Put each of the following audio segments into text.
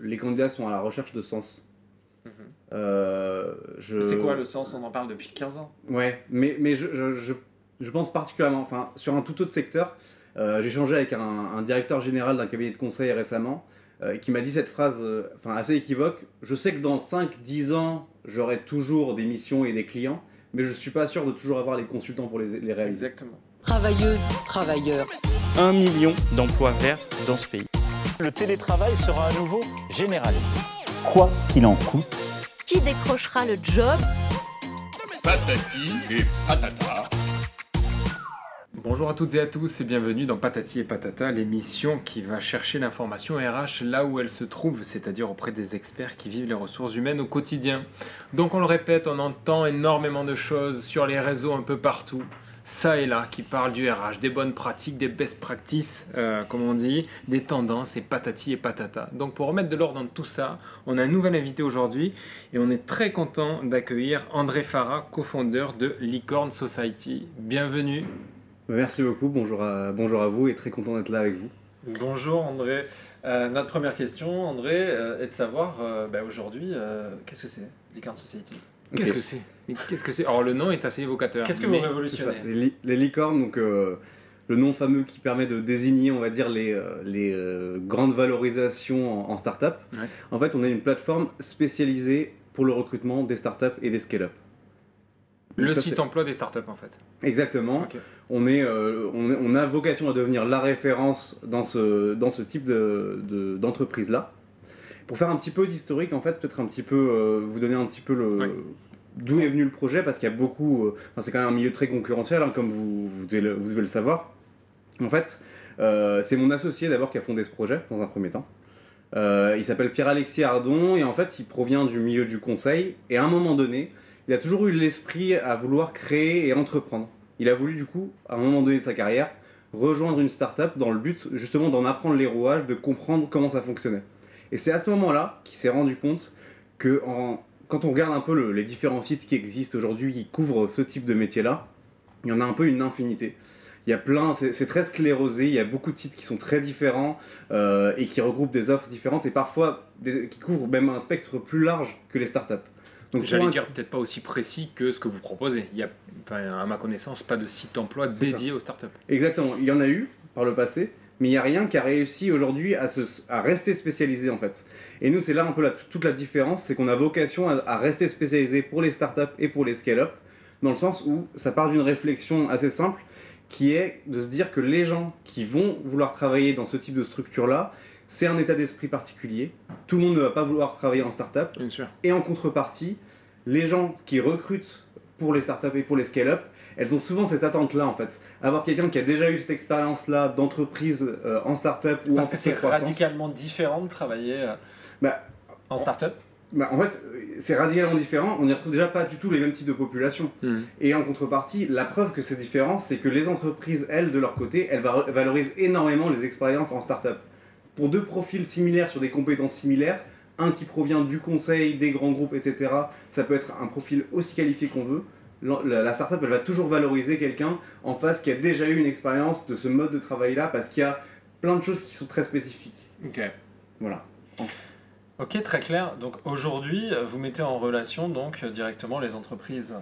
les candidats sont à la recherche de sens. Mhm. Euh, je- C'est quoi le sens? On en parle depuis 15 ans. Ouais, mais, mais je, je, je- je pense particulièrement, enfin, sur un tout autre secteur, euh, j'ai échangé avec un, un directeur général d'un cabinet de conseil récemment euh, qui m'a dit cette phrase euh, enfin, assez équivoque. Je sais que dans 5-10 ans, j'aurai toujours des missions et des clients, mais je suis pas sûr de toujours avoir les consultants pour les, les réaliser. Exactement. Travailleuses, travailleurs. un million d'emplois verts dans ce pays. Le télétravail sera à nouveau général. quoi qu'il en coûte. Qui décrochera le job? Patati et patata. Bonjour à toutes et à tous et bienvenue dans Patati et Patata, l'émission qui va chercher l'information RH là où elle se trouve, c'est-à-dire auprès des experts qui vivent les ressources humaines au quotidien. Donc on le répète, on entend énormément de choses sur les réseaux un peu partout, ça et là, qui parlent du RH, des bonnes pratiques, des best practices, euh, comme on dit, des tendances et patati et patata. Donc pour remettre de l'ordre dans tout ça, on a un nouvel invité aujourd'hui et on est très content d'accueillir André Farah, cofondeur de Licorne Society. Bienvenue. Merci beaucoup, bonjour à, bonjour à vous et très content d'être là avec vous. Bonjour André. Euh, notre première question, André, euh, est de savoir euh, bah, aujourd'hui, euh, qu'est-ce que c'est Licorne Society? Qu'est-ce que c'est Qu'est-ce que c'est Alors le nom est assez évocateur. Qu'est-ce que vous révolutionnez les, li- les licornes, donc euh, le nom fameux qui permet de désigner, on va dire, les, euh, les euh, grandes valorisations en, en start-up. Ouais. En fait, on est une plateforme spécialisée pour le recrutement des start-up et des scale-up. Le Donc site emploi des startups en fait. Exactement. On, est, euh, on, est- on a vocation à devenir la référence dans ce, dans ce type de- de- d'entreprise-là. Pour faire un petit peu d'historique, en fait, peut-être un petit peu, euh, vous donner un petit peu le, d'où est venu le projet, parce qu'il y a beaucoup, euh, enfin, c'est quand même un milieu très concurrentiel, hein, comme vous, vous, devez le, vous devez le savoir. En fait, euh, c'est mon associé d'abord qui a fondé ce projet, dans un premier temps. Il s'appelle Pierre-Alexis Ardon, et en fait, il provient du milieu du conseil, et à un moment donné, il a toujours eu l'esprit à vouloir créer et entreprendre. Il a voulu du coup, à un moment donné de sa carrière, rejoindre une start-up dans le but justement d'en apprendre les rouages, de comprendre comment ça fonctionnait. Et c'est à ce moment-là qu'il s'est rendu compte que en- quand on regarde un peu le- les différents sites qui existent aujourd'hui qui couvrent ce type de métier-là, il y en a un peu une infinité. Il y a plein, c'est très sclérosé, il y a beaucoup de sites qui sont très différents euh, et qui regroupent des offres différentes et parfois des- qui couvrent même un spectre plus large que les startups. Donc J'allais un- dire peut-être pas aussi précis que ce que vous proposez. Il y a, à ma connaissance, pas de site emploi dédié aux startups. Exactement, il y en a eu par le passé, mais il n'y a rien qui a réussi aujourd'hui à, se- à rester spécialisé en fait. Et nous, c'est là un peu la- toute la différence, c'est qu'on a vocation à, à rester spécialisé pour les startups et pour les scale-up, dans le sens où ça part d'une réflexion assez simple, qui est de se dire que les gens qui vont vouloir travailler dans ce type de structure-là, c'est un état d'esprit particulier. Tout le monde ne va pas vouloir travailler en startup. Bien sûr. Et en contrepartie, les gens qui recrutent pour les startups et pour les scale-up, elles ont souvent cette attente-là en fait. Avoir quelqu'un qui a déjà eu cette expérience-là d'entreprise euh, en startup ou Parce en que c'est radicalement différent de travailler euh, Bah, en start-up. bah, en fait, c'est radicalement différent. On n'y retrouve déjà pas du tout les mêmes types de population. Hmm. Et en contrepartie, la preuve que c'est différent, c'est que les entreprises, elles, de leur côté, elles va- valorisent énormément les expériences en startup. Pour deux profils similaires sur des compétences similaires, un qui provient du conseil, des grands groupes, etc., ça peut être un profil aussi qualifié qu'on veut. La, startup, elle va toujours valoriser quelqu'un en face qui a déjà eu une expérience de ce mode de travail-là parce qu'il y a plein de choses qui sont très spécifiques. Ok. Voilà. Ok, très clair. Donc aujourd'hui, vous mettez en relation donc directement les entreprises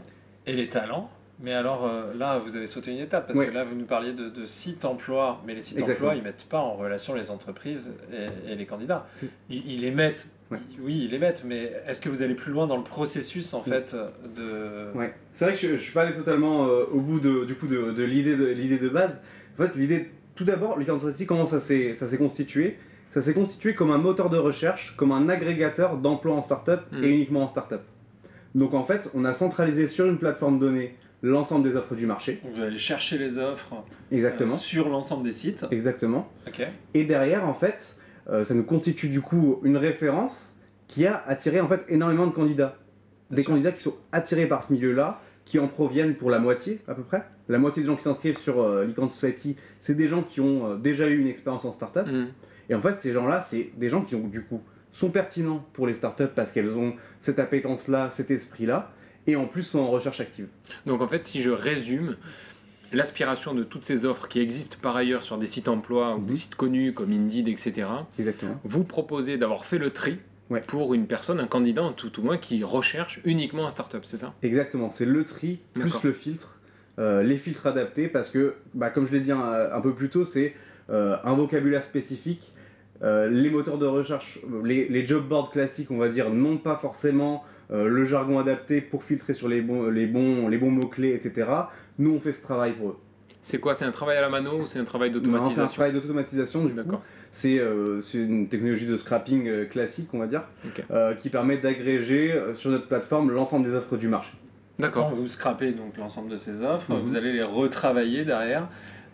et les talents. Mais alors euh, là, vous avez sauté une étape parce que là, vous nous parliez de, de sites emploi, mais les sites Exactement. emploi, ils mettent pas en relation les entreprises et, et les candidats. Ils les mettent. Ouais. Oui, ils les mettent, mais est-ce que vous allez plus loin dans le processus en Oui. fait de Ouais. C'est vrai que je, je suis pas allé totalement euh, au bout de, du coup de, de l'idée de l'idée de base. En fait, l'idée, tout d'abord, le Society, comment ça s'est ça s'est constitué? Ça s'est constitué comme un moteur de recherche, comme un agrégateur d'emplois en startup Mm. et uniquement en startup. Donc en fait, on a centralisé sur une plateforme donnée l'ensemble des offres du marché. Vous allez chercher les offres euh, Exactement. sur l'ensemble des sites. Exactement. Ok. Et derrière, en fait, euh, ça nous constitue du coup une référence qui a attiré en fait énormément de candidats. Bien Des sûr. candidats qui sont attirés par ce milieu-là, qui en proviennent pour la moitié à peu près. La moitié des gens qui s'inscrivent sur euh, Licorne Society, c'est des gens qui ont euh, déjà eu une expérience en startup. Hmm. Et en fait, ces gens-là, c'est des gens qui ont du coup sont pertinents pour les startups parce qu'elles ont cette appétence-là, cet esprit-là, et en plus sont en recherche active. Donc en fait, si je résume, l'aspiration de toutes ces offres qui existent par ailleurs sur des sites emploi ou Mhm. des sites connus comme Indeed, etc. Exactement. Vous proposez d'avoir fait le tri Ouais. pour une personne, un candidat en tout au moins, qui recherche uniquement un startup, c'est ça? Exactement, c'est le tri plus le filtre, euh, les filtres adaptés, parce que, bah, comme je l'ai dit un, un peu plus tôt, c'est euh, un vocabulaire spécifique. Euh, les moteurs de recherche, les, les job boards classiques, on va dire, n'ont pas forcément le jargon adapté pour filtrer sur les bons, les bons, les bons mots-clés, etc. Nous, on fait ce travail pour eux. C'est quoi? C'est un travail à la mano ou c'est un travail Non, C'est un d'automatisation? travail d'automatisation, du coup. D'accord. C'est une technologie de scrapping euh, classique, on va dire, euh, qui permet d'agréger euh, sur notre plateforme l'ensemble des offres du marché. D'accord. vous scrapez donc l'ensemble de ces offres, Mhm. vous allez les retravailler derrière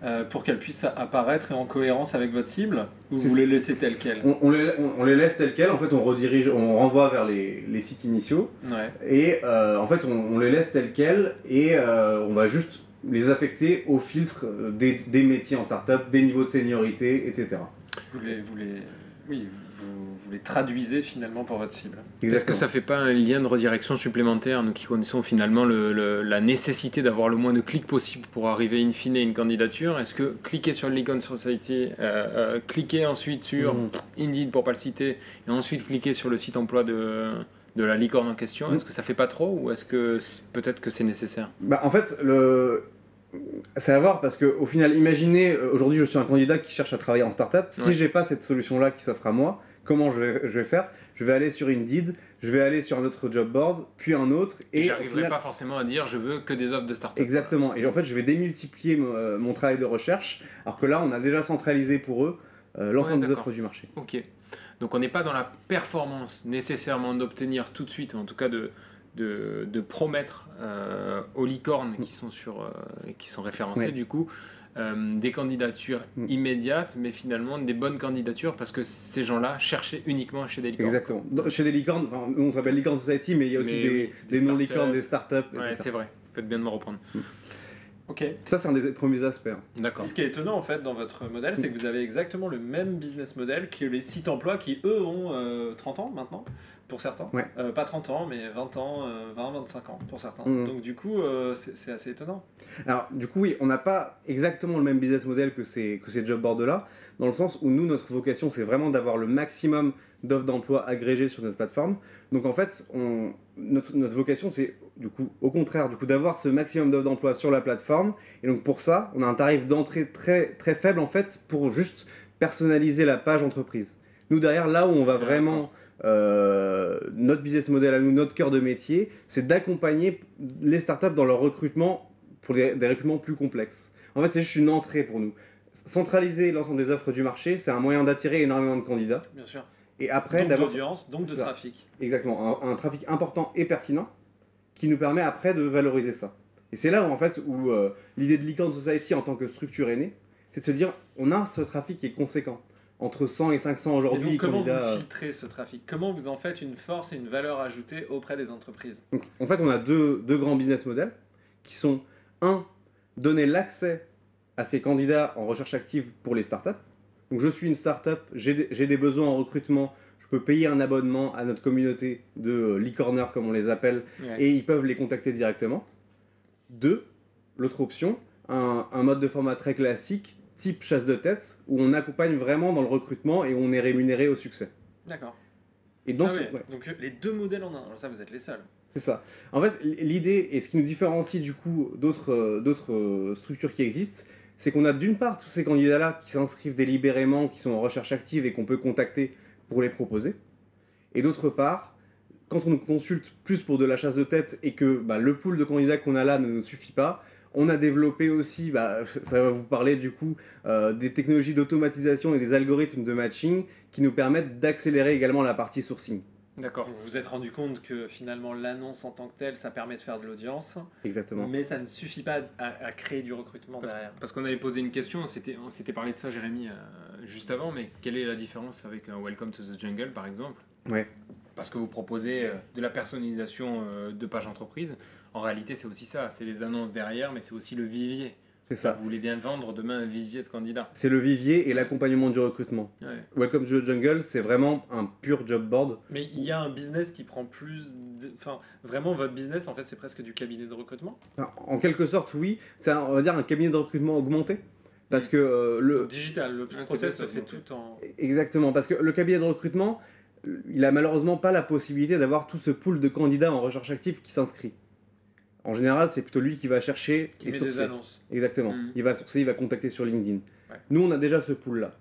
euh, pour qu'elles puissent apparaître et en cohérence avec votre cible ou vous les laissez telles quelles? On, on les, on- on les laisse telles quelles, en fait on redirige, on renvoie vers les, les sites initiaux, Ouais. et euh, en fait on, on les laisse telles quelles, et euh, on va juste les affecter au filtre euh, des, des métiers en startup, des niveaux de seniorité, etc. Vous les, vous les, oui, vous, vous les traduisez finalement pour votre cible. Est-ce que ça fait pas un lien de redirection supplémentaire, nous qui connaissons finalement le- le- la nécessité d'avoir le moins de clics possible pour arriver in fine à une candidature? Est-ce que cliquer sur l'icône Society, euh, euh, cliquer ensuite sur Mhm. Indeed pour pas le citer, et ensuite cliquer sur le site emploi de, de la licorne en question, Mhm. est-ce que ça fait pas trop ou est-ce que peut-être que c'est nécessaire? Bah, en fait, le... c'est à voir parce qu'au final, imaginez, euh, aujourd'hui je suis un candidat qui cherche à travailler en startup. Si Ouais. j'ai pas cette solution-là qui s'offre à moi, comment je vais, je vais faire? Je vais aller sur Indeed, je vais aller sur un autre job board, puis un autre, Et au j'arriverai final- pas forcément à dire je veux que des offres de start-up. Exactement. Et en fait, je vais démultiplier mon, euh, mon travail de recherche, alors que là, on a déjà centralisé pour eux euh, l'ensemble Ouais, des offres du marché. Ok. Donc on n'est pas dans la performance nécessairement d'obtenir tout de suite, en tout cas de, de, de promettre euh, aux licornes qui sont, sur, euh, qui sont référencées Ouais. du coup euh, des candidatures Mm. immédiates, mais finalement des bonnes candidatures parce que ces gens-là cherchaient uniquement chez des licornes. Exactement. Dans- chez des licornes, enfin, on s'appelle Licorne Society, mais il y a aussi Mais des, oui, des des non-licornes, startups. des startups, Ouais, c'est vrai. Faites bien de me reprendre. Ok. Ça, c'est un des premiers aspects. hein. D'accord. Ce qui est étonnant en fait dans votre modèle, c'est que vous avez exactement le même business model que les sites emploi qui eux ont euh, 30 ans maintenant, pour certains. Ouais. Euh, pas 30 ans, mais 20 ans, euh, 20, 25 ans pour certains. Mhm. Donc du coup, euh, c'est c'est assez étonnant. Alors, du coup, oui, on n'a pas exactement le même business model que ces, que ces job boards-là, dans le sens où nous, notre vocation, c'est vraiment d'avoir le maximum d'offres d'emploi agrégées sur notre plateforme. Donc, en fait, on, notre, notre vocation, c'est, du coup, au contraire, du coup, d'avoir ce maximum d'offres d'emploi sur la plateforme. Et donc, pour ça, on a un tarif d'entrée très, très faible, en fait, pour juste personnaliser la page entreprise. Nous, derrière, là où on va vraiment... euh, notre business model à nous, notre cœur de métier, c'est d'accompagner les startups dans leur recrutement pour des, des recrutements plus complexes. En fait, c'est juste une entrée pour nous. Centraliser l'ensemble des offres du marché, c'est un moyen d'attirer énormément de candidats. Bien sûr. Et après, donc d'avoir d'audience, donc de Ça. trafic. exactement un, un trafic important et pertinent qui nous permet après de valoriser ça. Et c'est là où en fait où euh, l'idée de Licorne Society en tant que structure est née, c'est de se dire on a ce trafic qui est conséquent entre 100 et 500 Et aujourd'hui comment candidats. vous filtrez ce trafic? Comment vous en faites une force et une valeur ajoutée auprès des entreprises? Donc, en fait, on a deux, deux grands business models qui sont un, donner l'accès à ces candidats en recherche active pour les startups. Donc, je suis une startup, j'ai des- besoins en recrutement, peux payer un abonnement à notre communauté de euh, licorneurs, comme on les appelle, Ouais. et ils peuvent les contacter directement. Deux, l'autre option, un, un mode de format très classique, type chasse de tête, où on accompagne vraiment dans le recrutement et où on est rémunéré au succès. D'accord. Et dans Ah ce- ouais, ouais. Donc euh, les deux modèles en un. Alors ça, vous êtes les seuls. C'est ça. En fait, l'idée, et ce qui nous différencie du coup d'autres euh, d'autres euh, structures qui existent, c'est qu'on a d'une part tous ces candidats-là qui s'inscrivent délibérément, qui sont en recherche active et qu'on peut contacter pour les proposer. Et d'autre part, quand on nous consulte plus pour de la chasse de tête et que bah, le pool de candidats qu'on a là ne nous suffit pas, on a développé aussi, bah, ça va vous parler du coup, euh, des technologies d'automatisation et des algorithmes de matching qui nous permettent d'accélérer également la partie sourcing. D'accord. Vous vous êtes rendu compte que finalement l'annonce en tant que telle, ça permet de faire de l'audience, Exactement. mais ça ne suffit pas à, à créer du recrutement Parce, derrière. parce qu'on avait posé une question, on s'était on s'était parlé de ça, Jérémy, euh, juste avant, mais quelle est la différence avec un Welcome to the Jungle, par exemple? Ouais. Parce que vous proposez euh, de la personnalisation euh, de page entreprise. En réalité, c'est aussi ça, c'est les annonces derrière, mais c'est aussi le vivier. C'est ça. Vous voulez bien vendre demain un vivier de candidats. C'est le vivier et l'accompagnement du recrutement. Ouais. Welcome to the Jungle, c'est vraiment un pur job board. Mais il y a un business qui prend plus. de- Enfin, vraiment, votre business, en fait, c'est presque du cabinet de recrutement. En quelque sorte, oui. C'est, un- on va dire, un cabinet de recrutement augmenté. Parce que euh, le, Digital, le process se fait tout en. Exactement, parce que le cabinet de recrutement, il a malheureusement pas la possibilité d'avoir tout ce pool de candidats en recherche active qui s'inscrit. En général, c'est plutôt lui qui va chercher Qui et met des annonces. Exactement. Mhm. Il va sourcer, il va contacter sur LinkedIn. Ouais. Nous, on a déjà ce pool-là.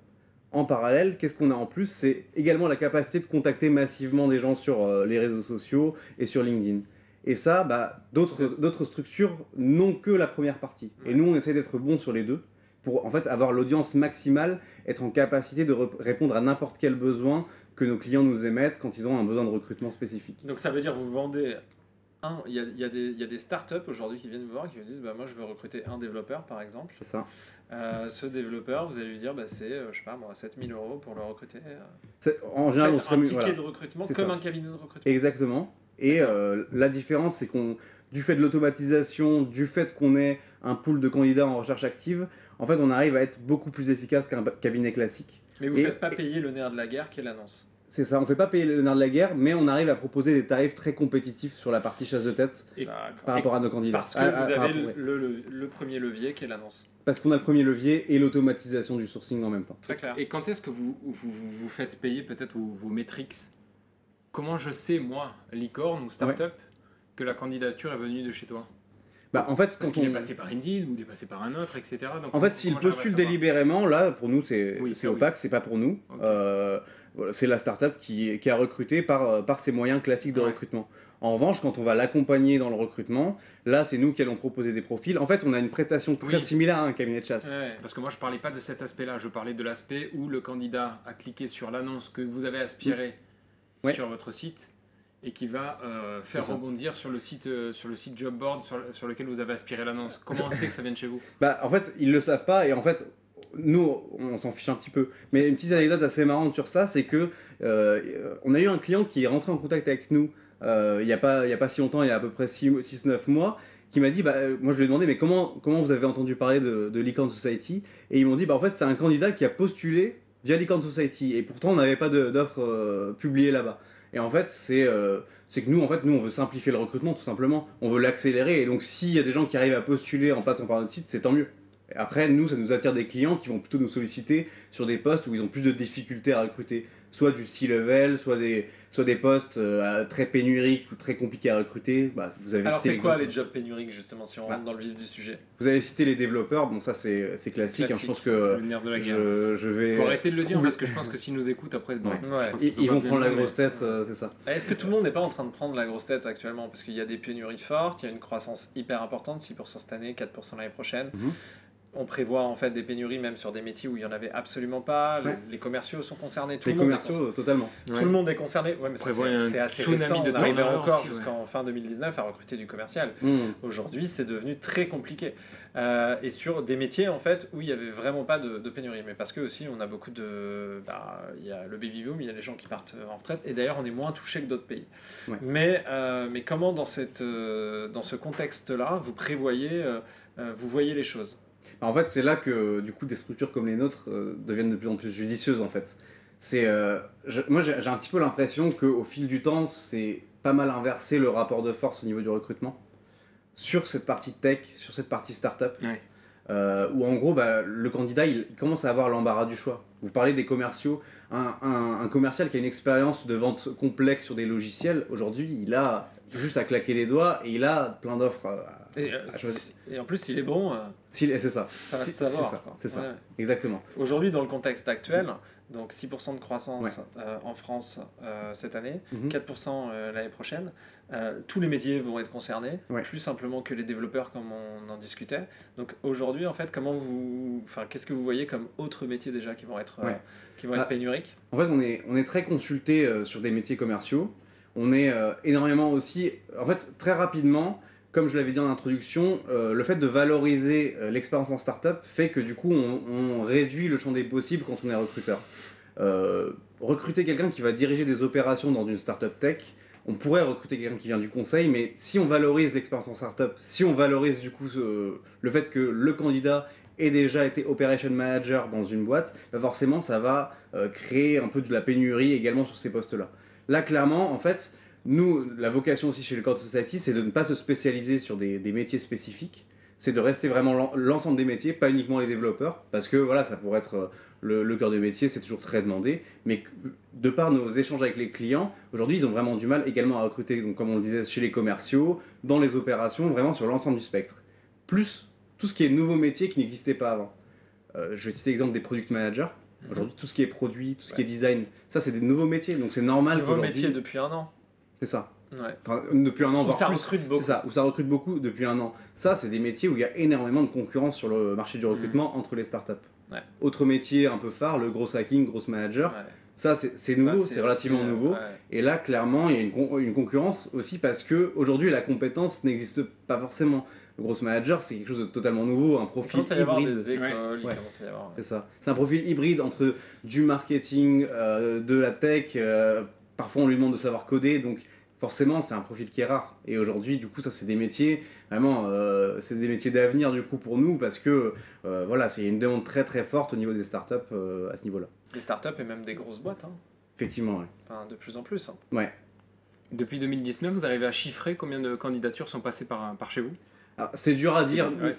En parallèle, qu'est-ce qu'on a en plus? C'est également la capacité de contacter massivement des gens sur euh, les réseaux sociaux et sur LinkedIn. Et ça, bah, d'autres êtes- d'autres structures n'ont que la première partie. Ouais. Et nous, on essaie d'être bons sur les deux pour en fait avoir l'audience maximale, être en capacité de re- répondre à n'importe quel besoin que nos clients nous émettent quand ils ont un besoin de recrutement spécifique. Donc ça veut dire vous vendez un. Il y a, y a y a des startups aujourd'hui qui viennent vous voir et qui vous disent bah, moi je veux recruter un développeur par exemple. C'est ça. Euh, ce développeur, vous allez lui dire bah, c'est euh, je sais pas moi 7000 euros pour le recruter. Euh, En général, on se un ticket voilà. de recrutement comme ça. un cabinet de recrutement. Exactement. Et euh, la différence, c'est qu'on, du fait de l'automatisation, du fait qu'on ait un pool de candidats en recherche active, en fait, on arrive à être beaucoup plus efficace qu'un cabinet classique. Mais vous Et- faites pas payer le nerf de la guerre qui est l'annonce. C'est ça, on fait pas payer le nerf de la guerre, mais on arrive à proposer des tarifs très compétitifs sur la partie chasse de tête Et- par rapport à nos candidats. Parce que Ah, vous ah, avez rapport, ouais. le, le- le premier levier qui est l'annonce. Parce qu'on a le premier levier et l'automatisation du sourcing en même temps. Très clair. Et quand est-ce que vous vous, vous, vous faites payer peut-être vos, vos métriques? Comment je sais, moi, licorne ou startup, que la candidature est venue de chez toi? Bah, en fait, quand on... est passé par Indeed ou il est passé par un autre, etc. Donc, En fait, s'il postule délibérément, là, pour nous, c'est Oui, ça, oui. opaque, c'est pas pour nous. Euh, c'est la startup qui, qui a recruté par, euh, par ses moyens classiques de Ouais. recrutement. En revanche, quand on va l'accompagner dans le recrutement, là, c'est nous qui allons proposer des profils. En fait, on a une prestation très Oui. similaire à un cabinet de chasse. Ouais. Parce que moi, je parlais pas de cet aspect-là. Je parlais de l'aspect où le candidat a cliqué sur l'annonce que vous avez aspirée Ouais. sur votre site et qui va euh, faire rebondir sur le site, euh, sur le site job board sur, sur lequel vous avez aspiré l'annonce. Comment on sait que ça vient de chez vous? Bah, en fait, ils le savent pas et en fait, nous, on s'en fiche un petit peu. Mais une petite anecdote assez marrante sur ça, c'est que euh, on a eu un client qui est rentré en contact avec nous il n'y a, pas- il y a pas si longtemps, il y a à peu près 6-9 mois, qui m'a dit, bah, moi je lui ai demandé, mais comment, comment vous avez entendu parler de, de Licorne Society? Et ils m'ont dit, bah, en fait, c'est un candidat qui a postulé via Licorne Society et pourtant on n'avait pas d'offre euh, publiée là-bas. Et en fait, c'est euh, c'est que nous, en fait, nous, on veut simplifier le recrutement tout simplement. On veut l'accélérer. Et donc, s'il y a des gens qui arrivent à postuler en passant par notre site, c'est tant mieux. Après, nous, ça nous attire des clients qui vont plutôt nous solliciter sur des postes où ils ont plus de difficultés à recruter. Soit du C-level, soit des, soit des postes euh, très pénuriques ou très compliqués à recruter. Bah, vous avez Alors c'est quoi les jobs pénuriques justement si on Bah. rentre dans le vif du sujet? Vous avez cité les développeurs. Bon, ça, c'est c'est classique. hein. classique. je pense que Le nerf de la guerre. je, je vais. Faut arrêter de le dire parce que je pense que s'ils nous écoutent après, bon, Ouais. Ouais. Ils, vont prendre la grosse tête, c'est ça. Est-ce que tout le monde n'est pas en train de prendre la grosse tête actuellement? Parce qu'il y a des pénuries fortes, il y a une croissance hyper importante, 6% cette année, 4% l'année prochaine. Mhm. On prévoit en fait des pénuries même sur des métiers où il n'y en avait absolument pas. Les- Ouais. Les, commerciaux sont concernés. Tout Les le monde est commerciaux, totalement. Tout Ouais. le monde est concerné. Ouais, mais c'est assez tsunami récent. de On arrivait encore jusqu'en fin 2019 à recruter du commercial. Mmh. Aujourd'hui, c'est devenu très compliqué. Euh, et sur des métiers en fait où il y avait vraiment pas de, de pénurie. Mais parce que aussi on a beaucoup de, bah, il y a le baby boom, il y a les gens qui partent en retraite. Et d'ailleurs, on est moins touché que d'autres pays. Ouais. Mais euh, mais comment dans cette euh, dans ce contexte-là, vous prévoyez, euh, euh, vous voyez les choses? En fait, c'est là que du coup des structures comme les nôtres euh, deviennent de plus en plus judicieuses en fait. C'est, euh, moi j'ai un petit peu l'impression qu'au fil du temps, c'est pas mal inversé le rapport de force au niveau du recrutement sur cette partie tech, sur cette partie startup, Ouais. euh, où en gros bah, le candidat il, il commence à avoir l'embarras du choix. Vous parlez des commerciaux, un, un- un commercial qui a une expérience de vente complexe sur des logiciels, aujourd'hui il a juste à claquer des doigts et il a plein d'offres à, et, euh, à choisir. et en plus, il est bon, euh, C'est ça, ça va C'est- se savoir. c'est ça. Ouais. exactement. Aujourd'hui, dans le contexte actuel, donc 6% de croissance Ouais. euh, en France euh, cette année, Mhm. 4% euh, l'année prochaine, tous les métiers vont être concernés, Ouais. plus simplement que les développeurs comme on en discutait. Donc aujourd'hui, en fait, comment vous, enfin, qu'est-ce que vous voyez comme autres métiers déjà qui vont être, qui vont être Ah. pénuriques? En fait, on est, on est très consulté sur des métiers commerciaux. On est euh, énormément aussi. En fait, très rapidement, comme je l'avais dit en introduction, euh, le fait de valoriser euh, l'expérience en startup fait que du coup, on, réduit le champ des possibles quand on est recruteur. Recruter quelqu'un qui va diriger des opérations dans une startup tech, on pourrait recruter quelqu'un qui vient du conseil, mais si on valorise l'expérience en startup, si on valorise du coup le fait que le candidat ait déjà été operation manager dans une boîte, bah forcément ça va créer un peu de la pénurie également sur ces postes-là. Là, clairement, en fait, nous, la vocation aussi chez le Code Society, c'est de ne pas se spécialiser sur des, métiers spécifiques, c'est de rester vraiment l'en- l'ensemble des métiers, pas uniquement les développeurs, parce que voilà, ça pourrait être euh, le, cœur de métier, c'est toujours très demandé, mais de par nos échanges avec les clients, aujourd'hui, ils ont vraiment du mal également à recruter, donc comme on le disait, chez les commerciaux, dans les opérations, vraiment sur l'ensemble du spectre. Plus tout ce qui est nouveaux métiers qui n'existaient pas avant. Euh, je vais citer l'exemple des product managers. Aujourd'hui, tout ce qui est produit, tout ce qui est design, ça, c'est des nouveaux métiers, donc c'est normal Nouveau qu'aujourd'hui- métier depuis un an. C'est ça. Ouais. Enfin, depuis un an, Où voire ça plus. recrute beaucoup. C'est ça, où ça recrute beaucoup depuis un an. Ça, c'est des métiers où il y a énormément de concurrence sur le marché du recrutement entre les startups. Ouais. Autre métier un peu phare, le gros hacking, gross manager. Ouais. Ça, c'est nouveau, c'est relativement aussi, nouveau. Et là, clairement, il y a une, con- une concurrence aussi parce que aujourd'hui, la compétence n'existe pas forcément. Le gross manager, c'est quelque chose de totalement nouveau, un Il profil commence à y avoir hybride. des écoles, Ouais. il Ouais. commence à y avoir. C'est ça. C'est un profil hybride entre du marketing, euh, de la tech. euh, parfois, on lui demande de savoir coder, donc forcément, c'est un profil qui est rare. Et aujourd'hui, du coup, ça, c'est des métiers vraiment, euh, c'est des métiers d'avenir du coup pour nous parce que euh, voilà, c'est une demande très très forte au niveau des startups euh, à ce niveau-là. Des startups et même des grosses boîtes, hein. Effectivement, ouais. Enfin, de plus en plus. hein. Ouais. Depuis 2019, vous arrivez à chiffrer combien de candidatures sont passées par, par chez vous? C'est dur à dire. Ouais.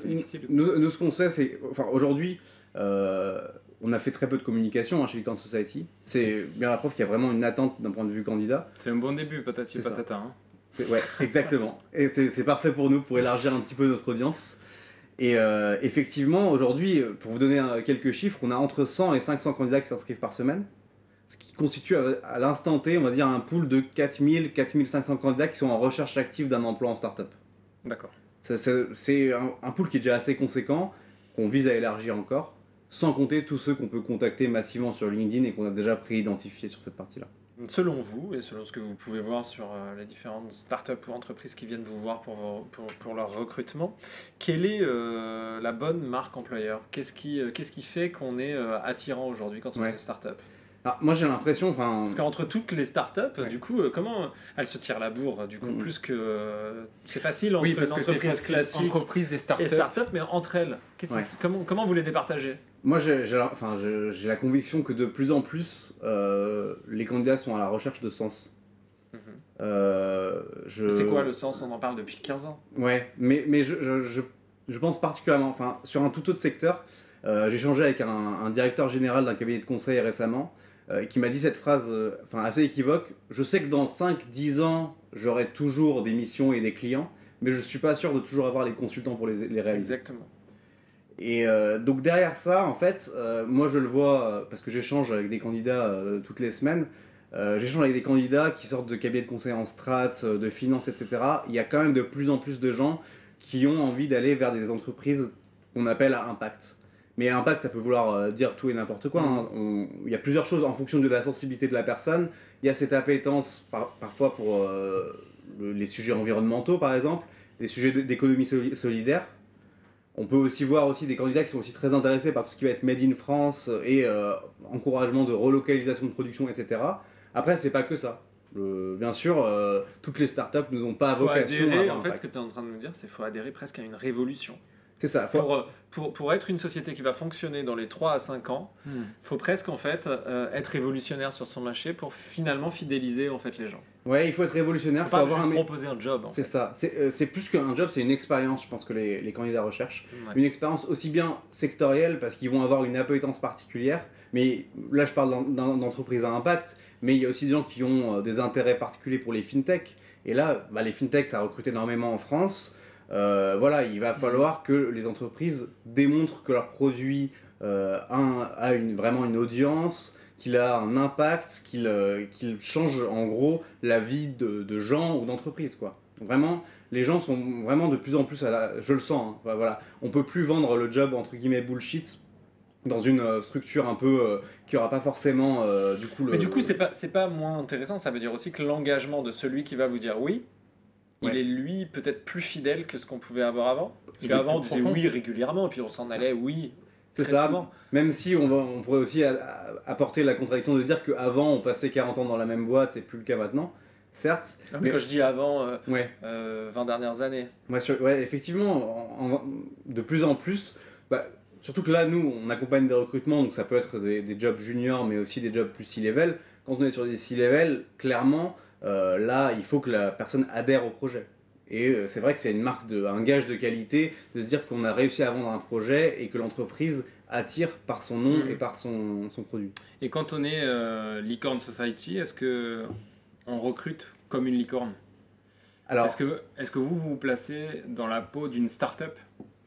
Nous, nous, ce qu'on sait, c'est. Enfin, aujourd'hui, euh, on a fait très peu de communication hein, chez Econ Society. C'est bien la preuve qu'il y a vraiment une attente d'un point de vue candidat. C'est un bon début, patati patata. hein. Ouais, exactement. Et c'est c'est parfait pour nous, pour élargir un petit peu notre audience. Et euh, effectivement, aujourd'hui, pour vous donner euh, quelques chiffres, on a entre 100 et 500 candidats qui s'inscrivent par semaine. Ce qui constitue à, à l'instant T, on va dire, un pool de 4000, 4500 candidats qui sont en recherche active d'un emploi en start-up. D'accord. C'est un, un pool qui est déjà assez conséquent, qu'on vise à élargir encore, sans compter tous ceux qu'on peut contacter massivement sur LinkedIn et qu'on a déjà préidentifiés sur cette partie-là. Selon vous, et selon ce que vous pouvez voir sur euh, les différentes startups ou entreprises qui viennent vous voir pour, vos- pour, pour leur recrutement, quelle est euh, la bonne marque employeur? Qu'est-ce qui, euh, qu'est-ce qui fait qu'on est attirant aujourd'hui quand on Ouais. est une startup? Alors, moi j'ai l'impression, enfin, Parce qu'entre toutes les startups, Ouais. du coup, euh, comment elles se tirent la bourre Du coup, Mhm. plus que. euh, c'est facile entre Oui, parce que c'est entreprise facile. classique Entreprise et start et startup, mais entre elles. Ouais. comment, comment vous les départagez? Moi j'ai la, enfin, conviction que de plus en plus, euh, les candidats sont à la recherche de sens. Mhm. Euh, je... C'est quoi le sens? On en parle depuis 15 ans. Ouais, mais, mais je, je, je, je pense particulièrement, enfin, sur un tout autre secteur, euh, j'ai échangé avec un, un directeur général d'un cabinet de conseil récemment euh, qui m'a dit cette phrase euh, enfin, assez équivoque. Je sais que dans 5-10 ans, j'aurai toujours des missions et des clients, mais je suis pas sûr de toujours avoir les consultants pour les, les réaliser. Exactement. Et euh, donc derrière ça, en fait, moi je le vois parce que j'échange avec des candidats toutes les semaines. J'échange avec des candidats qui sortent de cabinets de conseil en strat, de finance, etc. Il y a quand même de plus en plus de gens qui ont envie d'aller vers des entreprises qu'on appelle à impact. Mais impact, ça peut vouloir euh, dire tout et n'importe quoi. hein. On- Il y a plusieurs choses en fonction de la sensibilité de la personne. Il y a cette appétence par- parfois pour euh, le- les sujets environnementaux, par exemple, des sujets d'économie soli- solidaire. On peut aussi voir aussi des candidats qui sont aussi très intéressés par tout ce qui va être made in France et euh, encouragement de relocalisation de production, etc. Après, c'est pas que ça. Bien sûr, euh, toutes les startups n'ont pas vocation adhérer, en fait, ce que tu es en train de nous dire, c'est qu'il faut adhérer presque à une révolution. C'est ça. faut- Pour, euh, pour, pour être une société qui va fonctionner dans les 3 à 5 ans, il faut presque en fait euh, être révolutionnaire sur son marché pour finalement fidéliser en fait les gens. Ouais, il faut être révolutionnaire. Faut faut pas avoir juste un. proposer un job. C'est ça. C'est euh, c'est plus qu'un job, c'est une expérience, je pense que les, les candidats recherchent. Ouais. Une expérience aussi bien sectorielle, parce qu'ils vont avoir une appétence particulière, mais là je parle d'en- d'en- d'entreprise à impact, mais il y a aussi des gens qui ont des intérêts particuliers pour les fintech. Et là, bah, les fintech, ça recrute énormément en France. Euh, voilà, il va falloir que les entreprises démontrent que leur produit euh, a, a une, vraiment une audience, qu'il a un impact, qu'il euh, change en gros la vie de, de gens ou d'entreprises. quoi. Vraiment, les gens sont vraiment de plus en plus à la... Je le sens, hein. Voilà. On peut plus vendre le job entre guillemets bullshit dans une structure un peu euh, qui aura pas forcément euh, du coup le... Mais du coup, c'est pas, c'est pas moins intéressant. Ça veut dire aussi que l'engagement de celui qui va vous dire oui, il Ouais. est lui peut-être plus fidèle que ce qu'on pouvait avoir avant? Parce qu'avant, on disait profond. oui régulièrement, et puis on s'en allait oui. C'est ça. souvent. Même si on, va, on pourrait aussi apporter la contradiction de dire qu'avant on passait 40 ans dans la même boîte et plus le cas maintenant. certes. Ah, mais quand je dis avant euh, Ouais. euh, 20 dernières années. Ouais, sur- ouais, effectivement, en- en- de plus en plus, bah, surtout que là, nous, on accompagne des recrutements, donc ça peut être des, des jobs juniors, mais aussi des jobs plus C-level. Quand on est sur des C-level, clairement, euh, là, il faut que la personne adhère au projet. Et euh, c'est vrai que c'est une marque, de, un gage de qualité de se dire qu'on a réussi à vendre un projet et que l'entreprise attire par son nom Mhm. et par son, son produit. Et quand on est euh, Licorne Society, est-ce que on recrute comme une licorne? Alors, Est-ce que, est que vous vous vous placez dans la peau d'une start-up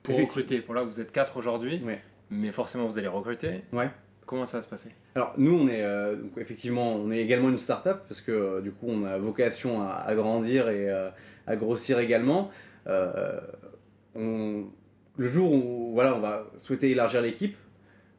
pour recruter? Bon là, vous êtes quatre aujourd'hui, Ouais. mais forcément vous allez recruter. Ouais. Comment ça va se passer? Alors nous, on est euh, effectivement, on est également une start-up parce que euh, du coup, on a vocation à, grandir et euh, à grossir également. Le jour où voilà, on va souhaiter élargir l'équipe,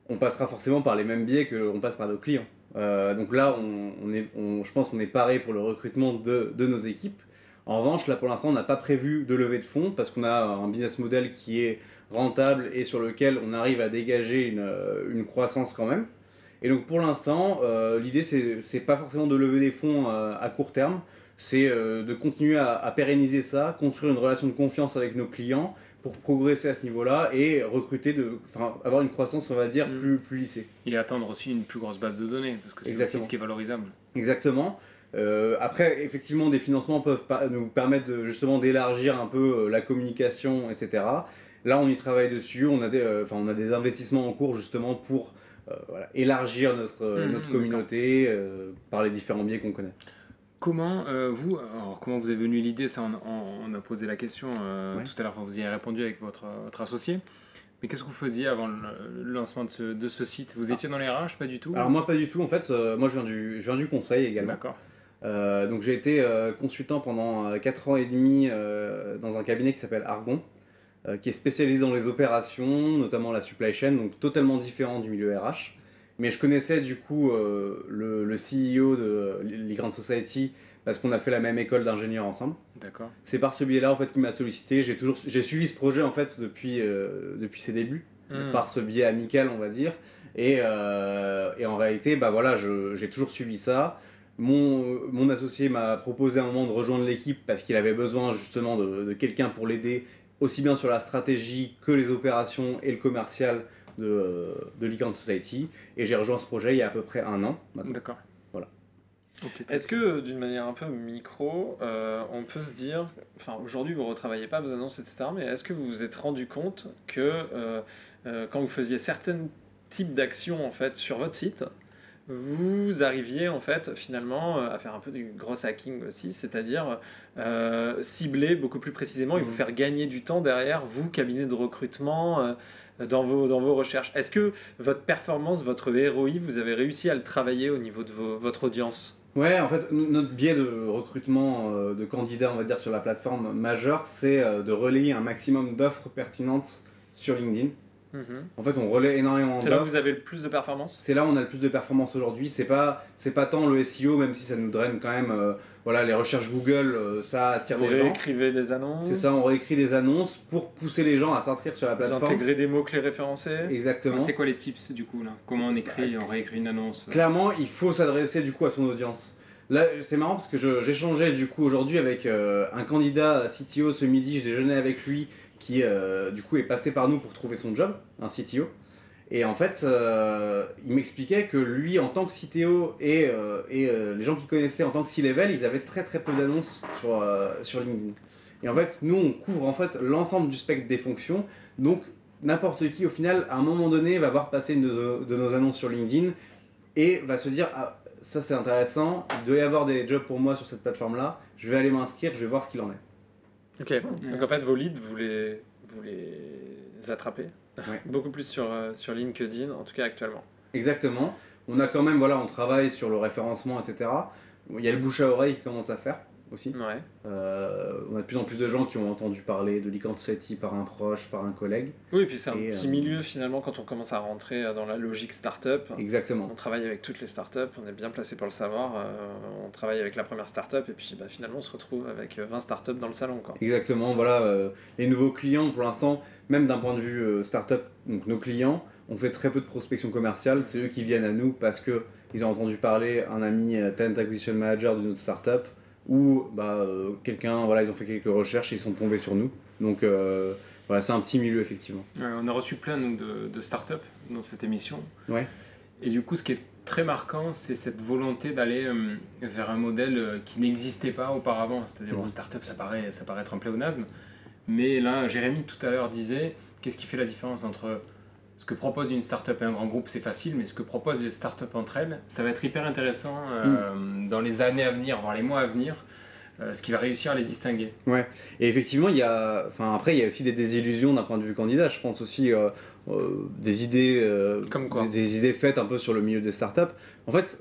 on passera forcément par les mêmes biais que on passe par nos clients. Donc là, on, est, je pense qu'on est paré pour le recrutement de, de nos équipes. En revanche, là pour l'instant, on n'a pas prévu de lever de fonds parce qu'on a un business model qui est rentable et sur lequel on arrive à dégager une, euh, une croissance quand même. Et donc pour l'instant, euh, l'idée c'est pas forcément de lever des fonds euh, à court terme, c'est euh, de continuer à, à pérenniser ça, construire une relation de confiance avec nos clients pour progresser à ce niveau-là et recruter, de, avoir une croissance on va dire Mm. plus, plus lissée. Et attendre aussi une plus grosse base de données, parce que c'est aussi ce qui est valorisable. Exactement. Après, effectivement, des financements peuvent nous permettre de, justement d'élargir un peu la communication, etc. Là, on y travaille dessus. On a des, euh, enfin, on a des investissements en cours justement pour euh, voilà, élargir notre, euh, Mhm, notre communauté par les différents biais qu'on connaît. Comment euh, vous, alors comment vous est venue l'idée? Ça, on, on- on a posé la question euh, Ouais. tout à l'heure. enfin, vous y avez répondu avec votre, votre associé. Mais qu'est-ce que vous faisiez avant le, lancement de ce, de ce site? Vous étiez dans les RH, pas du tout? Alors moi, pas du tout. En fait, euh, moi, je viens du, je viens du conseil également. D'accord. Donc j'ai été consultant pendant 4 ans et demi dans un cabinet qui s'appelle Argon, euh, qui est spécialisé dans les opérations, notamment la supply chain, donc totalement différent du milieu RH. Mais je connaissais du coup euh, le, le CEO de l'E-Grand Society parce qu'on a fait la même école d'ingénieurs ensemble. D'accord. C'est par ce biais-là en fait qu'il m'a sollicité. J'ai toujours j'ai suivi ce projet en fait depuis, euh, depuis ses débuts Hmm. par ce biais amical, on va dire. Et, euh, et en réalité, bah voilà, j'ai toujours suivi ça. Mon, mon associé m'a proposé à un moment de rejoindre l'équipe parce qu'il avait besoin justement de, de quelqu'un pour l'aider, aussi bien sur la stratégie que les opérations et le commercial de, de l'E-Count Society. Et j'ai rejoint ce projet il y a à peu près un an. maintenant. D'accord. Voilà. Est-ce que d'une manière un peu micro, euh, on peut se dire, enfin aujourd'hui vous retravaillez pas vos annonces, etc., mais est-ce que vous vous êtes rendu compte que euh, euh, quand vous faisiez certains types d'actions en fait sur votre site, vous arriviez en fait finalement euh, à faire un peu du gros hacking aussi, c'est-à-dire euh, cibler beaucoup plus précisément et vous Mhm. faire gagner du temps derrière, vous, cabinet de recrutement, euh, dans, vos, dans vos recherches. Est-ce que votre performance, votre ROI, vous avez réussi à le travailler au niveau de vos- votre audience? Ouais, en fait, notre biais de recrutement euh, de candidats, on va dire, sur la plateforme majeure, c'est de relayer un maximum d'offres pertinentes sur LinkedIn. En fait, on relaie énormément C'est là où vous avez le plus de performance C'est là où on a le plus de performance aujourd'hui. C'est pas, c'est pas tant le SEO, même si ça nous draine quand même. euh, voilà, les recherches Google, euh, ça attire Vous les gens. réécrivez des annonces? C'est ça, on réécrit des annonces pour pousser les gens à s'inscrire sur la Vous plateforme. intégrez des mots-clés référencés? Exactement. C'est quoi les tips du coup là? Comment on écrit, on réécrit une annonce? Clairement, il faut s'adresser du coup à son audience. Là, c'est marrant parce que j'échangeais du coup aujourd'hui avec euh, un candidat CTO ce midi, je déjeunais avec lui qui euh, du coup est passé par nous pour trouver son job, un CTO. Et en fait, euh, il m'expliquait que lui, en tant que CTO et, euh, les gens qui connaissaient en tant que C-level, ils avaient très très peu d'annonces sur, LinkedIn. Et en fait, nous, on couvre en fait l'ensemble du spectre des fonctions. Donc, n'importe qui, au final, à un moment donné, va voir passer une de nos, annonces sur LinkedIn et va se dire ah ça c'est intéressant, il doit y avoir des jobs pour moi sur cette plateforme là, je vais aller m'inscrire, je vais voir ce qu'il en est. Ok, donc en fait vos leads, vous les, vous les attrapez Ouais. beaucoup plus sur, euh, sur LinkedIn, en tout cas actuellement. Exactement. On a quand même voilà, on travaille sur le référencement, etc. Il y a le bouche à oreille qui commence à faire aussi. Ouais. Euh, on a de plus en plus de gens qui ont entendu parler de l'Icant Society par un proche, par un collègue. Oui, et puis c'est un Et, petit euh, milieu finalement quand on commence à rentrer dans la logique startup. Exactement. On travaille avec toutes les startups, on est bien placé pour le savoir. euh, on travaille avec la première startup et puis bah, finalement on se retrouve avec euh, 20 startups dans le salon. Quoi. Exactement, voilà, les nouveaux clients, pour l'instant, même d'un point de vue startup, donc nos clients, on fait très peu de prospection commerciale, c'est eux qui viennent à nous parce que ils ont entendu parler, un ami Talent Acquisition Manager de notre startup, où bah, euh, quelqu'un, voilà, ils ont fait quelques recherches et ils sont tombés sur nous. Donc euh, voilà, c'est un petit milieu effectivement. Ouais, on a reçu plein nous, de, de startups dans cette émission. Ouais. Et du coup, ce qui est très marquant, c'est cette volonté d'aller euh, vers un modèle euh, qui n'existait pas auparavant. C'est-à-dire, Mhm. une startup, ça paraît, ça paraît être un pléonasme. Mais là, Jérémy tout à l'heure disait qu'est-ce qui fait la différence entre ce que propose une startup et un grand groupe, c'est facile, mais ce que proposent les startups entre elles, ça va être hyper intéressant euh, Mm. dans les années à venir, voire les mois à venir, euh, ce qui va réussir à les distinguer. Et effectivement, il y a, enfin après, il y a aussi des désillusions d'un point de vue candidat. Je pense aussi euh, euh, des idées, euh, Comme quoi des, des idées faites un peu sur le milieu des startups. En fait,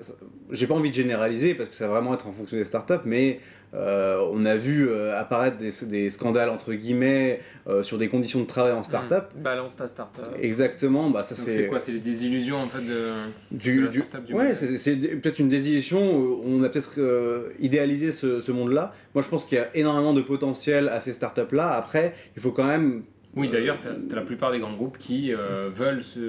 j'ai pas envie de généraliser parce que ça va vraiment être en fonction des startups, mais euh, on a vu euh, apparaître des, des scandales entre guillemets euh, sur des conditions de travail en startup. Mmh. Balance ta startup. Exactement, bah ça c'est quoi C'est les désillusions en fait de... de du, la du- startup, du ouais, c'est peut-être une désillusion. On a peut-être euh, idéalisé ce, ce monde-là. Moi, je pense qu'il y a énormément de potentiel à ces startups-là. Après, il faut quand même. Oui, euh, d'ailleurs, tu as, la plupart des grands groupes qui euh, veulent, se,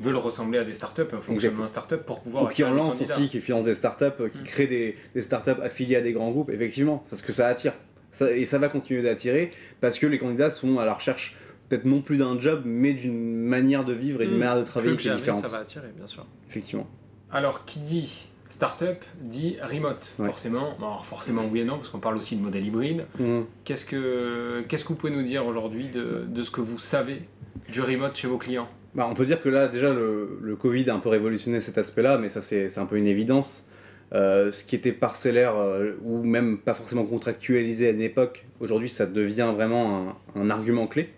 veulent ressembler à des startups, un fonctionnement startup pour pouvoir ou qui en lancent aussi, qui financent des startups, euh, qui Mm. créent des, des startups affiliées à des grands groupes, effectivement, parce que ça attire. Ça- et ça va continuer d'attirer parce que les candidats sont à la recherche peut-être non plus d'un job, mais d'une manière de vivre et d'une Mmh. manière de travailler qui est différente. ça va attirer, bien sûr. Effectivement. Alors, qui dit startup dit remote, Ouais. forcément. Bon, alors, forcément oui et non, parce qu'on parle aussi de modèle hybride. Mm. Qu'est-ce que, qu'est-ce que vous pouvez nous dire aujourd'hui de, de ce que vous savez du remote chez vos clients? Bah, on peut dire que là, déjà, le, le Covid a un peu révolutionné cet aspect-là, mais ça, c'est c'est un peu une évidence. Euh, ce qui était parcellaire euh, ou même pas forcément contractualisé à une époque, aujourd'hui, ça devient vraiment un, un argument clé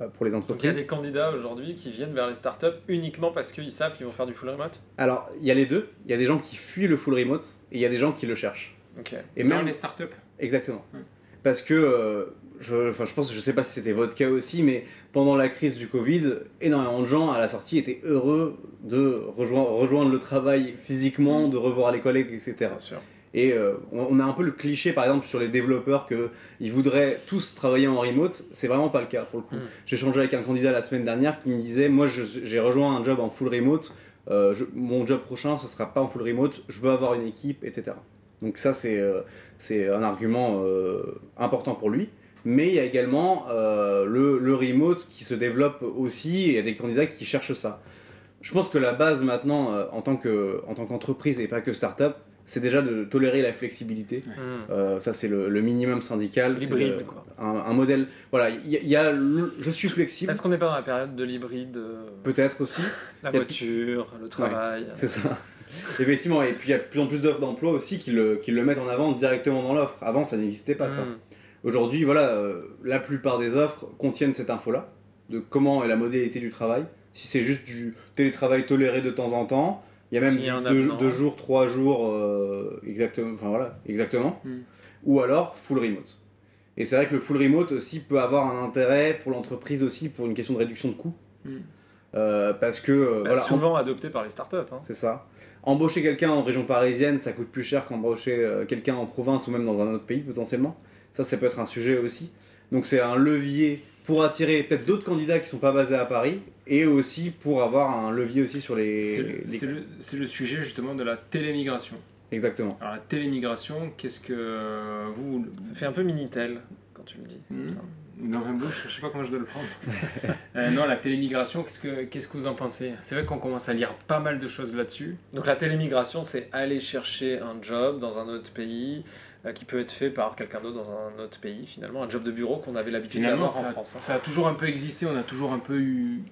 euh, pour les Donc il y a entreprises. des candidats aujourd'hui qui viennent vers les startups uniquement parce qu'ils savent qu'ils vont faire du full remote? Alors, il y a les deux. Il y a des gens qui fuient le full remote et il y a des gens qui le cherchent. Ok. Et Dans même les startups Exactement. Ouais. Parce que, euh, je, enfin, je pense, je sais pas si c'était votre cas aussi, mais pendant la crise du Covid, énormément de gens à la sortie étaient heureux de rejoindre, rejoindre le travail physiquement, de revoir les collègues, etc. Bien sûr. Et euh, on a un peu le cliché, par exemple, sur les développeurs qu'ils voudraient tous travailler en remote. C'est vraiment pas le cas pour le coup. Mm. J'ai échangé avec un candidat la semaine dernière qui me disait Moi, j'ai rejoint un job en full remote. Euh, je- mon job prochain, ce sera pas en full remote. Je veux avoir une équipe, etc. Donc, ça, c'est euh, c'est un argument euh, important pour lui. Mais il y a également euh, le, le remote qui se développe aussi. Et il y a des candidats qui cherchent ça. Je pense que la base maintenant, euh, en tant que- en tant qu'entreprise et pas que start-up, c'est déjà de tolérer la flexibilité. Euh, ça, c'est le, le minimum syndical. L'hybride, quoi. Un, un modèle. Voilà, il y, a- il y a le- je suis flexible, Est-ce qu'on n'est pas dans la période de l'hybride peut-être aussi. La a- voiture, le travail. C'est ça. Effectivement, et puis il y a de plus en plus d'offres d'emploi aussi qui le, qui le mettent en avant directement dans l'offre. Avant, ça n'existait pas ça. Hmm. Aujourd'hui, voilà, euh, la plupart des offres contiennent cette info-là, de comment est la modalité du travail. Si c'est juste du télétravail toléré de temps en temps, il y a même y a deux, jours, trois jours, euh, exactement, enfin voilà, exactement. Mm. Ou alors full remote. Et c'est vrai que le full remote aussi peut avoir un intérêt pour l'entreprise aussi pour une question de réduction de coûts. Mm. Euh, parce que Bah, voilà, souvent adopté par les startups. Hein. c'est ça. Embaucher quelqu'un en région parisienne, ça coûte plus cher qu'embaucher euh, quelqu'un en province ou même dans un autre pays potentiellement. Ça, ça peut être un sujet aussi. Donc c'est un levier pour attirer peut-être d'autres candidats qui sont pas basés à Paris et aussi pour avoir un levier aussi sur les. C'est le, les- c'est le- c'est le sujet justement de la télémigration. Exactement. Alors la télémigration, qu'est-ce que vous... Ça fait un peu Minitel quand tu le dis. Hmm. Dans ma bouche, je sais pas comment je dois le prendre. Euh, non, la télémigration, qu'est-ce que, qu'est-ce que vous en pensez? C'est vrai qu'on commence à lire pas mal de choses là-dessus. Donc la télémigration, c'est aller chercher un job dans un autre pays euh, qui peut être fait par quelqu'un d'autre dans un autre pays, finalement, un job de bureau qu'on avait l'habitude d'avoir en France. hein. ça a toujours un peu existé, on a toujours un peu eu...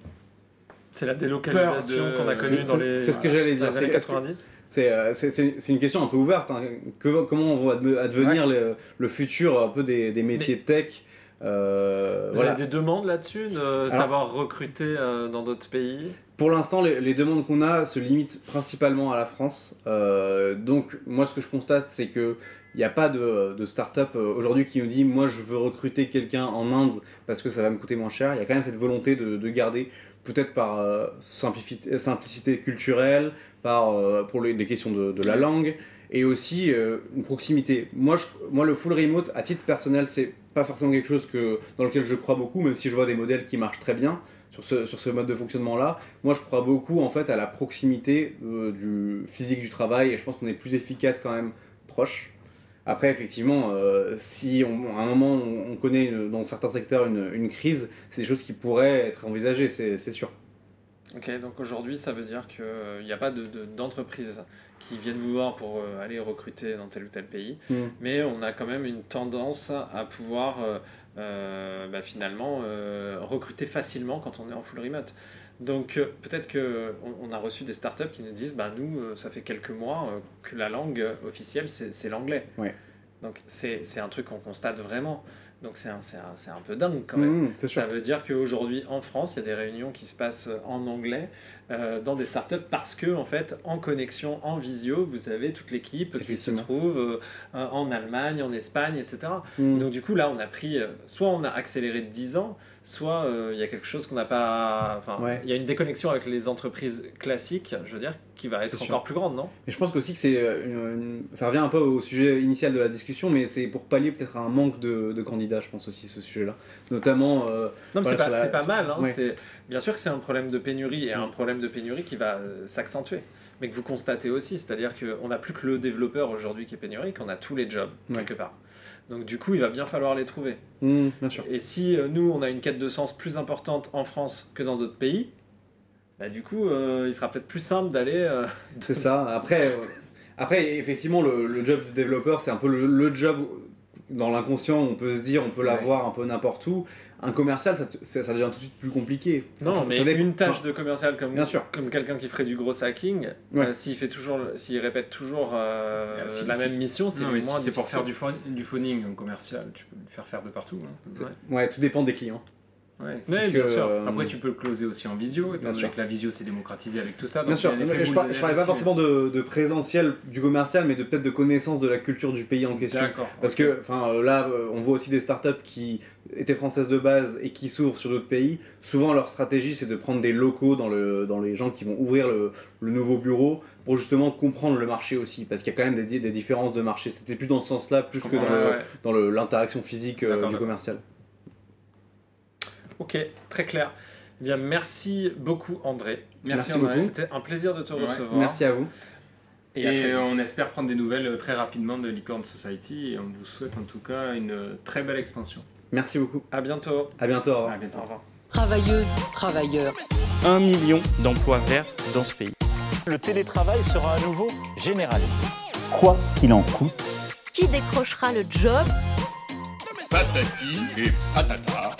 C'est la délocalisation de- qu'on a connue dans les, c'est ce que j'allais dire, c'est- est-ce que- 90. C'est euh, c'est- une question un peu ouverte. hein. Que- comment on va adve- advenir le, le futur un peu des, des métiers Mais- tech? Euh, Vous voilà. avez des demandes là-dessus, de savoir recruter euh, dans d'autres pays? Pour l'instant, les, les demandes qu'on a se limitent principalement à la France. Euh, donc, moi, ce que je constate, c'est que il n'y a pas de, de start-up euh, aujourd'hui qui nous dit Moi, je veux recruter quelqu'un en Inde parce que ça va me coûter moins cher. Il y a quand même cette volonté de, de garder, peut-être par simplicité, simplicité culturelle, par, pour les, les questions de, de la langue, et aussi une proximité. Moi, je- moi, le full remote, à titre personnel, c'est pas forcément quelque chose que, dans lequel je crois beaucoup, même si je vois des modèles qui marchent très bien sur ce, sur ce mode de fonctionnement-là. Moi, je crois beaucoup en fait à la proximité euh, du physique du travail et je pense qu'on est plus efficace quand même proche. Après, effectivement, euh, si on- à un moment on, on connaît dans certains secteurs une, une crise, c'est des choses qui pourraient être envisagées, c'est sûr. Ok, donc aujourd'hui, ça veut dire qu'il n'y a pas de- de- d'entreprises qui viennent vous voir pour euh, aller recruter dans tel ou tel pays, Mm. mais on a quand même une tendance à pouvoir euh, euh, bah, finalement recruter facilement quand on est en full remote. Donc peut-être que on, a reçu des startups qui nous disent, bah nous, ça fait quelques mois que la langue officielle c'est l'anglais. Ouais. Donc c'est c'est un truc qu'on constate vraiment. Donc c'est un, un, un peu dingue quand même. Mmh, sûr. Ça veut dire qu'aujourd'hui en France, il y a des réunions qui se passent en anglais euh, dans des startups parce que en fait, en connexion, en visio, vous avez toute l'équipe qui se trouve euh, en Allemagne, en Espagne, etc. Mmh. Donc du coup là, on a pris, euh, soit on a accéléré de 10 ans, soit euh, il y a quelque chose qu'on n'a pas, enfin, Ouais. il y a une déconnexion avec les entreprises classiques, je veux dire, qui va être encore plus grande, non? Et je pense aussi que c'est euh, une- ça revient un peu au sujet initial de la discussion, mais c'est pour pallier peut-être un manque de, de candidats, je pense aussi ce sujet-là. Notamment, euh, Non, mais Voilà, c'est pas, la- pas sur- mal. hein, ouais. Bien sûr que c'est un problème de pénurie et un Mm. problème de pénurie qui va s'accentuer. Mais que vous constatez aussi, c'est-à-dire qu'on n'a plus que le développeur aujourd'hui qui est pénurique, on a tous les jobs Ouais. quelque part. Donc du coup, il va bien falloir les trouver. mmh, bien sûr. Et si euh, nous, on a une quête de sens plus importante en France que dans d'autres pays, bah, du coup, euh, il sera peut-être plus simple d'aller... euh, C'est ça. Après, après effectivement, le, le job de développeur, c'est un peu le, le job dans l'inconscient, on peut se dire, on peut Ouais. l'avoir un peu n'importe où. Un commercial, ça, te- ça, ça devient tout de suite plus compliqué. Non, mais une tâche enfin, de commercial comme, Bien sûr. comme quelqu'un qui ferait du gros hacking, Ouais. euh, s'il fait toujours, s'il répète toujours euh, Ah, si- la si- même mission, c'est moins si c'est pour faire du, phone- du phoning commercial, tu peux le faire faire de partout. hein. Ouais, tout dépend des clients. Ouais, bien que, sûr. euh, Après, tu peux le closer aussi en visio, étant Bien donné sûr. que la visio s'est démocratisée avec tout ça. Bien sûr, mais je, par- je parlais pas forcément de, de présentiel du commercial, mais de peut-être de connaissance de la culture du pays en question. Parce que enfin, là, euh, on voit aussi des startups qui étaient françaises de base et qui s'ouvrent sur d'autres pays. Souvent, leur stratégie, c'est de prendre des locaux dans, le, dans les gens qui vont ouvrir le, le nouveau bureau pour justement comprendre le marché aussi. Parce qu'il y a quand même des, des différences de marché. C'était plus dans ce sens-là, plus que dans le- Ouais, dans l'interaction physique euh, du commercial. Ok, très clair. Eh bien, merci beaucoup André. Merci, merci André. beaucoup. C'était un plaisir de te Ouais. recevoir. Merci à vous. Et, on espère prendre des nouvelles euh, très rapidement de Licorne Society et on vous souhaite en tout cas une euh, très belle expansion. Merci beaucoup. À bientôt. À bientôt. Au revoir. À bientôt. Au revoir. Travailleuses, travailleurs. Un million d'emplois verts dans ce pays. Le télétravail sera à nouveau généralisé. Quoi qu'il en coûte, Qui décrochera le job? Patati et patata.